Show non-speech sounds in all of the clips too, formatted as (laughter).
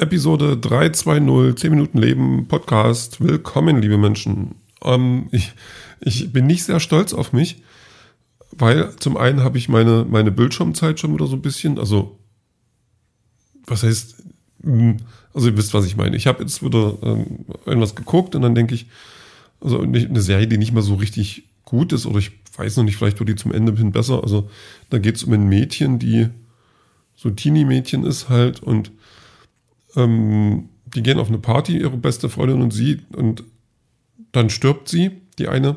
Episode 320, 10 Minuten Leben, Podcast. Willkommen, liebe Menschen. Ähm, ich, ich bin nicht sehr stolz auf mich, weil zum einen habe ich meine, meine Bildschirmzeit schon wieder so ein bisschen, also, was heißt, hm, also ihr wisst, was ich meine. Ich habe jetzt wieder ähm, irgendwas geguckt und dann denke ich, also eine Serie, die nicht mal so richtig gut ist, oder ich weiß noch nicht, vielleicht wird die zum Ende hin besser. Also da geht es um ein Mädchen, die so Teenie-Mädchen ist halt und ähm, die gehen auf eine Party, ihre beste Freundin und sie, und dann stirbt sie, die eine.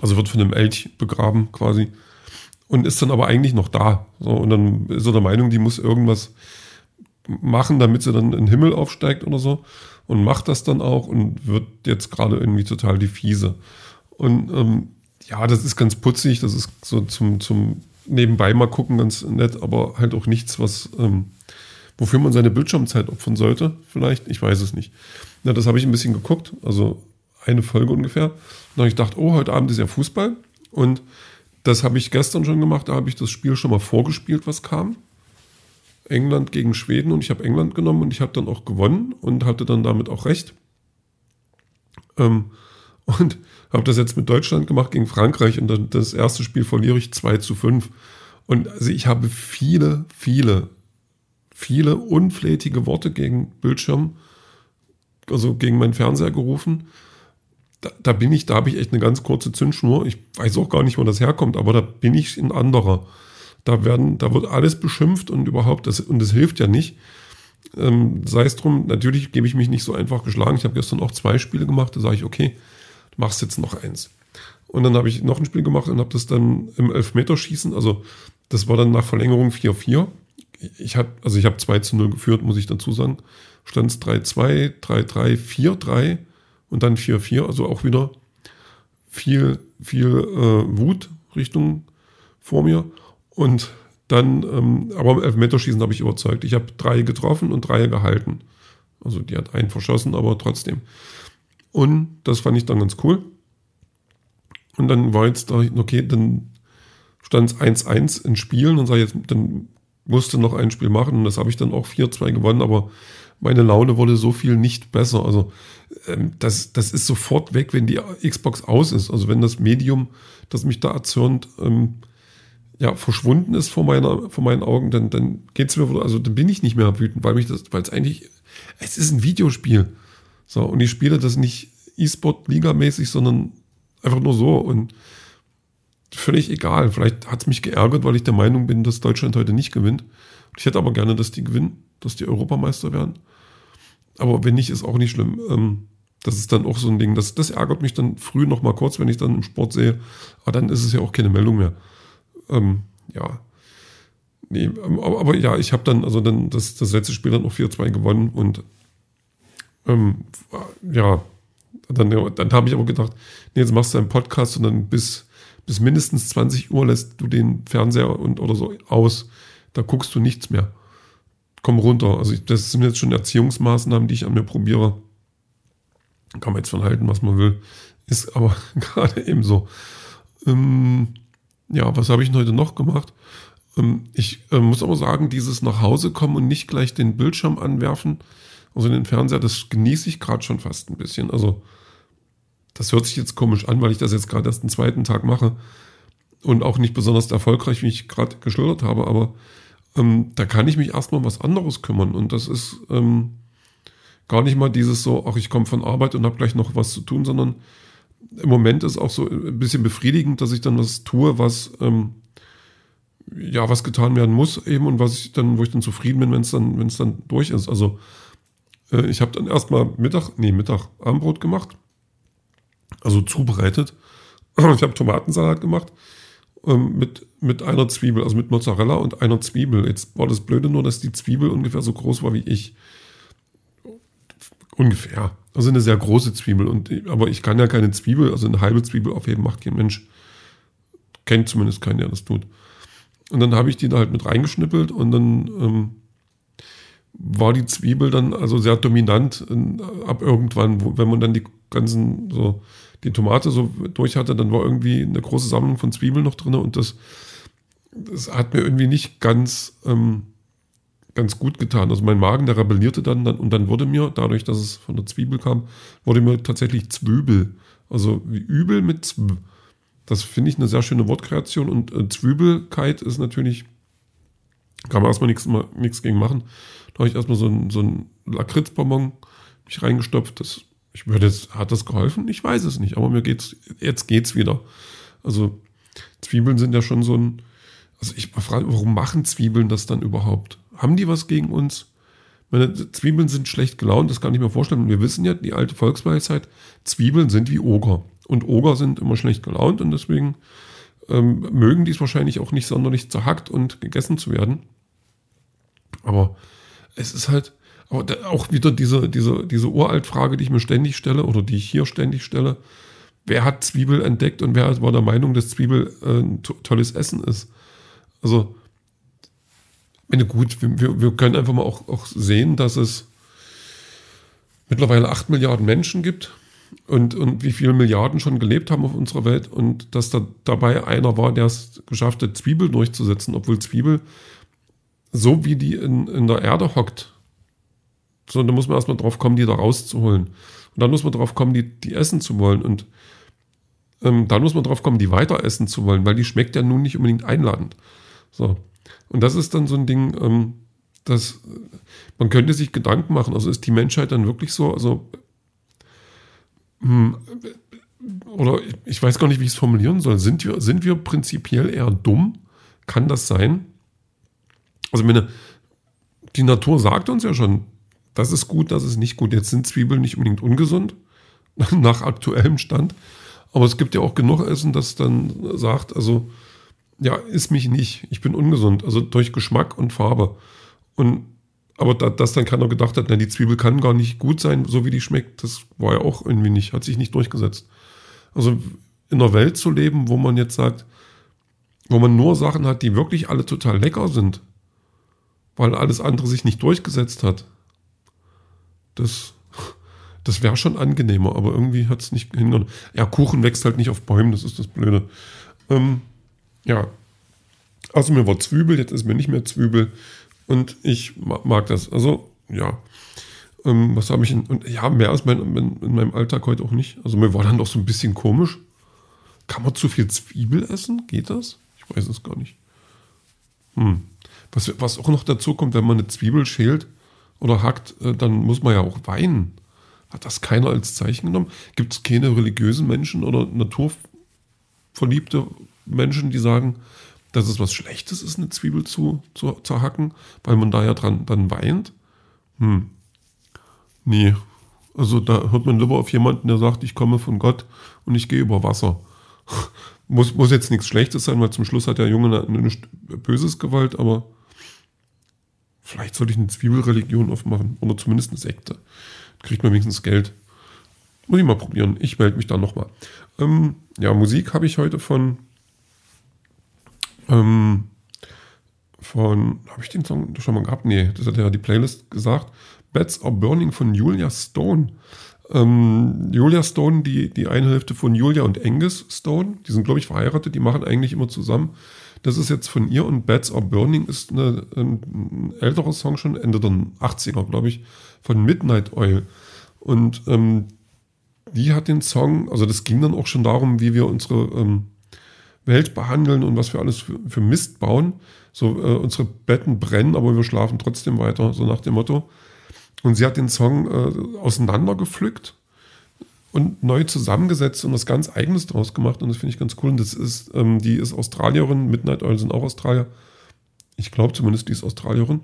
Also wird von einem Elch begraben quasi. Und ist dann aber eigentlich noch da. So, und dann ist er der Meinung, die muss irgendwas machen, damit sie dann in den Himmel aufsteigt oder so. Und macht das dann auch und wird jetzt gerade irgendwie total die Fiese. Und ähm, ja, das ist ganz putzig, das ist so zum, zum nebenbei mal gucken ganz nett, aber halt auch nichts, was ähm, wofür man seine Bildschirmzeit opfern sollte, vielleicht, ich weiß es nicht. Na, das habe ich ein bisschen geguckt, also eine Folge ungefähr. Dann habe ich gedacht, oh, heute Abend ist ja Fußball. Und das habe ich gestern schon gemacht, da habe ich das Spiel schon mal vorgespielt, was kam. England gegen Schweden und ich habe England genommen und ich habe dann auch gewonnen und hatte dann damit auch recht. Ähm, und habe das jetzt mit Deutschland gemacht gegen Frankreich und dann das erste Spiel verliere ich 2 zu 5. Und also ich habe viele, viele viele unflätige Worte gegen Bildschirm, also gegen meinen Fernseher gerufen. Da, da bin ich, da habe ich echt eine ganz kurze Zündschnur. Ich weiß auch gar nicht, wo das herkommt, aber da bin ich ein anderer. Da werden, da wird alles beschimpft und überhaupt, das, und das hilft ja nicht. Ähm, sei es drum, natürlich gebe ich mich nicht so einfach geschlagen. Ich habe gestern auch zwei Spiele gemacht, da sage ich, okay, du machst jetzt noch eins. Und dann habe ich noch ein Spiel gemacht und habe das dann im Elfmeterschießen, also das war dann nach Verlängerung 4-4 ich habe, also ich habe 2 zu 0 geführt, muss ich dazu sagen. Stand es 3-2, 3-3, 4-3 und dann 4-4. Also auch wieder viel, viel äh, Wut Richtung vor mir. Und dann, ähm, aber im Elfmeterschießen habe ich überzeugt. Ich habe drei getroffen und drei gehalten. Also die hat einen verschossen, aber trotzdem. Und das fand ich dann ganz cool. Und dann war jetzt okay, dann stand es 1-1 in Spielen und sage jetzt, dann musste noch ein Spiel machen und das habe ich dann auch 4-2 gewonnen, aber meine Laune wurde so viel nicht besser. Also ähm, das, das ist sofort weg, wenn die Xbox aus ist. Also wenn das Medium, das mich da erzürnt, ähm, ja, verschwunden ist vor, meiner, vor meinen Augen, dann, dann geht's mir, also dann bin ich nicht mehr wütend, weil mich das, weil es eigentlich, es ist ein Videospiel. So, und ich spiele das nicht E-Sport-Liga-mäßig, sondern einfach nur so. Und völlig egal. Vielleicht hat es mich geärgert, weil ich der Meinung bin, dass Deutschland heute nicht gewinnt. Ich hätte aber gerne, dass die gewinnen, dass die Europameister werden. Aber wenn nicht, ist auch nicht schlimm. Ähm, das ist dann auch so ein Ding, das, das ärgert mich dann früh noch mal kurz, wenn ich dann im Sport sehe. Aber dann ist es ja auch keine Meldung mehr. Ähm, ja. Nee, ähm, aber, aber ja, ich habe dann, also dann das, das letzte Spiel dann noch 4-2 gewonnen und ähm, ja, dann, dann habe ich aber gedacht, nee, jetzt machst du einen Podcast und dann bis bis mindestens 20 Uhr lässt du den Fernseher und oder so aus. Da guckst du nichts mehr. Komm runter. Also das sind jetzt schon Erziehungsmaßnahmen, die ich an mir probiere. Kann man jetzt von halten, was man will. Ist aber (laughs) gerade eben so. Ähm, ja, was habe ich heute noch gemacht? Ähm, ich äh, muss aber sagen, dieses nach Hause kommen und nicht gleich den Bildschirm anwerfen, also den Fernseher, das genieße ich gerade schon fast ein bisschen. Also das hört sich jetzt komisch an, weil ich das jetzt gerade erst den zweiten Tag mache und auch nicht besonders erfolgreich, wie ich gerade geschildert habe, aber ähm, da kann ich mich erstmal um was anderes kümmern und das ist ähm, gar nicht mal dieses so, ach, ich komme von Arbeit und habe gleich noch was zu tun, sondern im Moment ist auch so ein bisschen befriedigend, dass ich dann was tue, was ähm, ja, was getan werden muss eben und was ich dann, wo ich dann zufrieden bin, wenn es dann, wenn es dann durch ist. Also äh, ich habe dann erstmal Mittag, nee, Mittag Abendbrot gemacht also zubereitet. (clears throat) Ich habe Tomatensalat gemacht ähm, mit, mit einer Zwiebel, also mit Mozzarella und einer Zwiebel. Jetzt war das Blöde nur, dass die Zwiebel ungefähr so groß war wie ich. Ungefähr. Also eine sehr große Zwiebel. Und, aber ich kann ja keine Zwiebel, also eine halbe Zwiebel aufheben, macht kein Mensch. Kennt zumindest keinen, der das tut. Und dann habe ich die da halt mit reingeschnippelt und dann ähm, war die Zwiebel dann also sehr dominant in, ab irgendwann, wo, wenn man dann die ganzen so die Tomate so durch hatte, dann war irgendwie eine große Sammlung von Zwiebeln noch drin und das, das hat mir irgendwie nicht ganz ähm, ganz gut getan. Also mein Magen, der rebellierte dann, dann und dann wurde mir, dadurch, dass es von der Zwiebel kam, wurde mir tatsächlich Zwübel. Also wie übel mit Zw. Das finde ich eine sehr schöne Wortkreation und äh, Zwübelkeit ist natürlich, kann man erstmal nichts gegen machen. Da habe ich erstmal so ein, so ein Lakritzbonbon mich reingestopft. Das, ich würde jetzt, hat das geholfen? Ich weiß es nicht, aber mir geht's, jetzt geht's wieder. Also Zwiebeln sind ja schon so ein, also ich frage, warum machen Zwiebeln das dann überhaupt? Haben die was gegen uns? Meine Zwiebeln sind schlecht gelaunt, das kann ich mir vorstellen. Wir wissen ja, die alte Volksweisheit, Zwiebeln sind wie Oger. Und Oger sind immer schlecht gelaunt und deswegen ähm, mögen die es wahrscheinlich auch nicht sonderlich zerhackt und gegessen zu werden. Aber es ist halt aber auch wieder diese, diese, diese Uraltfrage, die ich mir ständig stelle oder die ich hier ständig stelle. Wer hat Zwiebel entdeckt und wer war der Meinung, dass Zwiebel äh, ein tolles Essen ist? Also, meine gut, wir, wir können einfach mal auch, auch sehen, dass es mittlerweile acht Milliarden Menschen gibt und, und wie viele Milliarden schon gelebt haben auf unserer Welt und dass da dabei einer war, der es geschafft hat, Zwiebel durchzusetzen, obwohl Zwiebel so wie die in, in der Erde hockt, so, da muss man erstmal drauf kommen, die da rauszuholen. Und dann muss man drauf kommen, die, die essen zu wollen. Und ähm, dann muss man drauf kommen, die weiter essen zu wollen, weil die schmeckt ja nun nicht unbedingt einladend. So. Und das ist dann so ein Ding, ähm, dass man könnte sich Gedanken machen, also ist die Menschheit dann wirklich so, also hm, oder ich weiß gar nicht, wie ich es formulieren soll. Sind wir, sind wir prinzipiell eher dumm? Kann das sein? Also meine, die Natur sagt uns ja schon, das ist gut, das ist nicht gut. Jetzt sind Zwiebeln nicht unbedingt ungesund, (laughs) nach aktuellem Stand. Aber es gibt ja auch genug Essen, das dann sagt, also, ja, ist mich nicht, ich bin ungesund. Also durch Geschmack und Farbe. Und aber da, dass dann keiner gedacht hat, na, die Zwiebel kann gar nicht gut sein, so wie die schmeckt, das war ja auch irgendwie nicht, hat sich nicht durchgesetzt. Also in einer Welt zu leben, wo man jetzt sagt, wo man nur Sachen hat, die wirklich alle total lecker sind, weil alles andere sich nicht durchgesetzt hat, das, das wäre schon angenehmer, aber irgendwie hat es nicht hingehört. Ja, Kuchen wächst halt nicht auf Bäumen, das ist das Blöde. Ähm, ja, also mir war Zwiebel, jetzt ist mir nicht mehr Zwiebel. Und ich mag das. Also, ja. Ähm, was habe ich in, und ja, mehr als mein, in, in, meinem Alltag heute auch nicht. Also mir war dann doch so ein bisschen komisch. Kann man zu viel Zwiebel essen? Geht das? Ich weiß es gar nicht. Hm. Was, was auch noch dazu kommt, wenn man eine Zwiebel schält oder hackt, äh, dann muss man ja auch weinen. Hat das keiner als Zeichen genommen? Gibt es keine religiösen Menschen oder naturverliebte Menschen, die sagen, dass es was Schlechtes ist, eine Zwiebel zu, zu zerhacken, weil man da ja dran dann weint. Hm. Nee. Also da hört man lieber auf jemanden, der sagt, ich komme von Gott und ich gehe über Wasser. (laughs) muss, muss jetzt nichts Schlechtes sein, weil zum Schluss hat der Junge eine böses Gewalt, aber vielleicht sollte ich eine Zwiebelreligion aufmachen oder zumindest eine Sekte. Kriegt man wenigstens Geld. Muss ich mal probieren. Ich melde mich da nochmal. Ähm, ja, Musik habe ich heute von ähm, von, habe ich den Song schon mal gehabt? Nee, das hat ja die Playlist gesagt. Bats Are Burning von Julia Stone. Ähm, Julia Stone, die, die eine Hälfte von Julia und Angus Stone, die sind, glaube ich, verheiratet, die machen eigentlich immer zusammen. Das ist jetzt von ihr und Bats Are Burning ist eine, ein, älterer Song schon, Ende der 80er, glaube ich, von Midnight Oil. Und ähm, die hat den Song, also das ging dann auch schon darum, wie wir unsere ähm, Welt behandeln und was wir alles für, für Mist bauen. So, äh, unsere Betten brennen, aber wir schlafen trotzdem weiter, so nach dem Motto. Und sie hat den Song äh, auseinandergepflückt und neu zusammengesetzt und was ganz Eigenes draus gemacht. Und das finde ich ganz cool. Und das ist, ähm, die ist Australierin, Midnight Oil sind auch Australier. Ich glaube zumindest, die ist Australierin.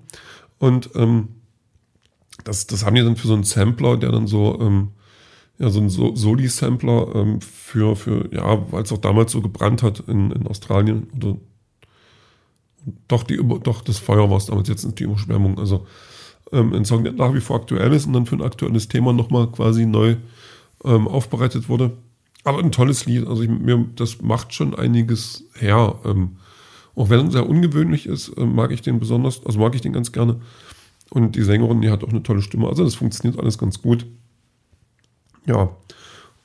Und ähm, das, das haben die dann für so einen Sampler, der dann so ähm, ja, so ein Soli-Sampler ähm, für, für, ja, weil es auch damals so gebrannt hat in, in Australien. Oder doch, die, doch, das Feuer war es damals, jetzt ist die Überschwemmung. Also ähm, ein Song, der nach wie vor aktuell ist und dann für ein aktuelles Thema nochmal quasi neu ähm, aufbereitet wurde. Aber ein tolles Lied. Also ich, mir, das macht schon einiges her. Ähm, auch wenn es sehr ungewöhnlich ist, äh, mag ich den besonders, also mag ich den ganz gerne. Und die Sängerin, die hat auch eine tolle Stimme. Also das funktioniert alles ganz gut. Ja,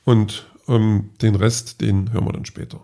und ähm, den Rest, den hören wir dann später.